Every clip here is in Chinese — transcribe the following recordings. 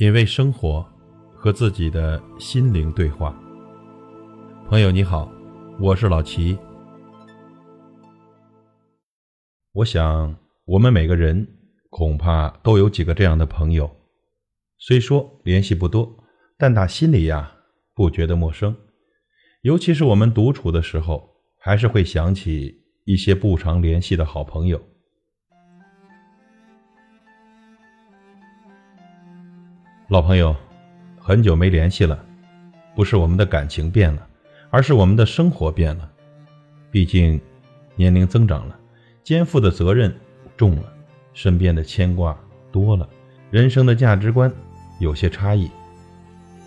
品味生活，和自己的心灵对话。朋友你好，我是老齐。我想，我们每个人恐怕都有几个这样的朋友，虽说联系不多，但打心里呀不觉得陌生。尤其是我们独处的时候，还是会想起一些不常联系的好朋友。老朋友，很久没联系了，不是我们的感情变了，而是我们的生活变了。毕竟，年龄增长了，肩负的责任重了，身边的牵挂多了，人生的价值观有些差异。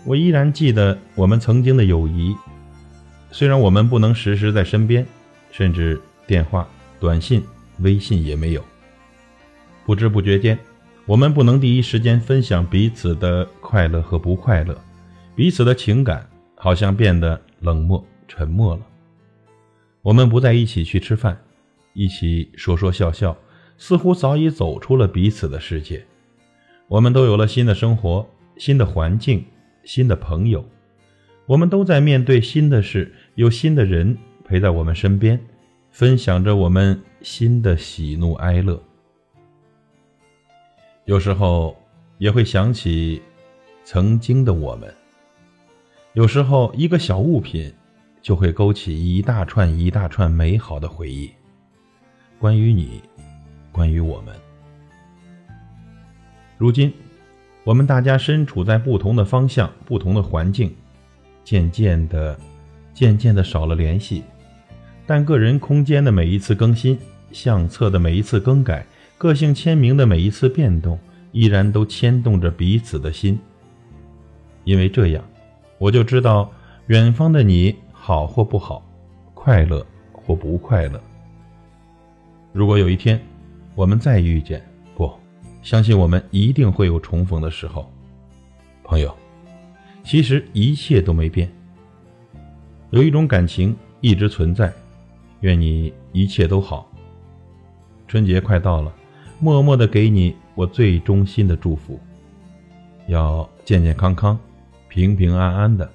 我依然记得我们曾经的友谊，虽然我们不能时时在身边，甚至电话、短信、微信也没有，不知不觉间。我们不能第一时间分享彼此的快乐和不快乐，彼此的情感好像变得冷漠沉默了。我们不再一起去吃饭，一起说说笑笑，似乎早已走出了彼此的世界。我们都有了新的生活、新的环境、新的朋友，我们都在面对新的事，有新的人陪在我们身边，分享着我们新的喜怒哀乐。有时候也会想起曾经的我们。有时候一个小物品就会勾起一大串一大串美好的回忆，关于你，关于我们。如今，我们大家身处在不同的方向、不同的环境，渐渐的、渐渐的少了联系。但个人空间的每一次更新，相册的每一次更改。个性签名的每一次变动，依然都牵动着彼此的心。因为这样，我就知道远方的你好或不好，快乐或不快乐。如果有一天我们再遇见，不，相信我们一定会有重逢的时候。朋友，其实一切都没变，有一种感情一直存在。愿你一切都好。春节快到了。默默的给你我最衷心的祝福，要健健康康、平平安安的。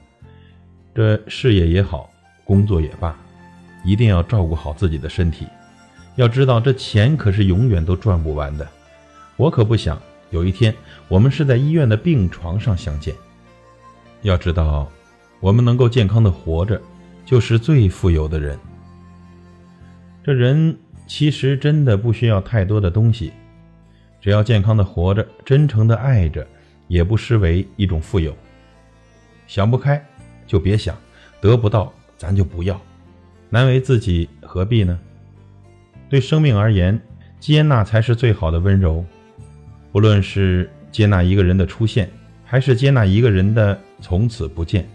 这事业也好，工作也罢，一定要照顾好自己的身体。要知道，这钱可是永远都赚不完的。我可不想有一天我们是在医院的病床上相见。要知道，我们能够健康的活着，就是最富有的人。这人。其实真的不需要太多的东西，只要健康的活着，真诚的爱着，也不失为一种富有。想不开就别想，得不到咱就不要，难为自己何必呢？对生命而言，接纳才是最好的温柔。不论是接纳一个人的出现，还是接纳一个人的从此不见。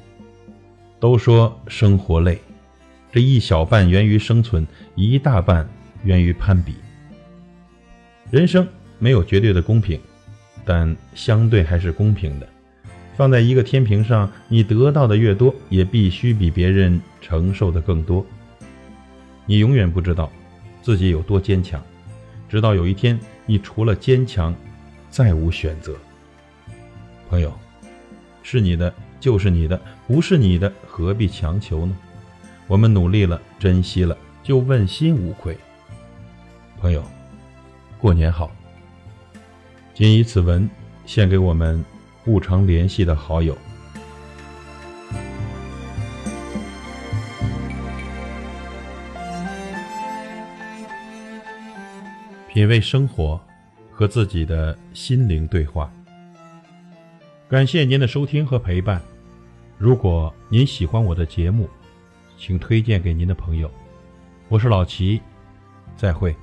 都说生活累，这一小半源于生存，一大半。源于攀比。人生没有绝对的公平，但相对还是公平的。放在一个天平上，你得到的越多，也必须比别人承受的更多。你永远不知道自己有多坚强，直到有一天，你除了坚强，再无选择。朋友，是你的就是你的，不是你的何必强求呢？我们努力了，珍惜了，就问心无愧。朋友，过年好。谨以此文献给我们不常联系的好友。品味生活，和自己的心灵对话。感谢您的收听和陪伴。如果您喜欢我的节目，请推荐给您的朋友。我是老齐，再会。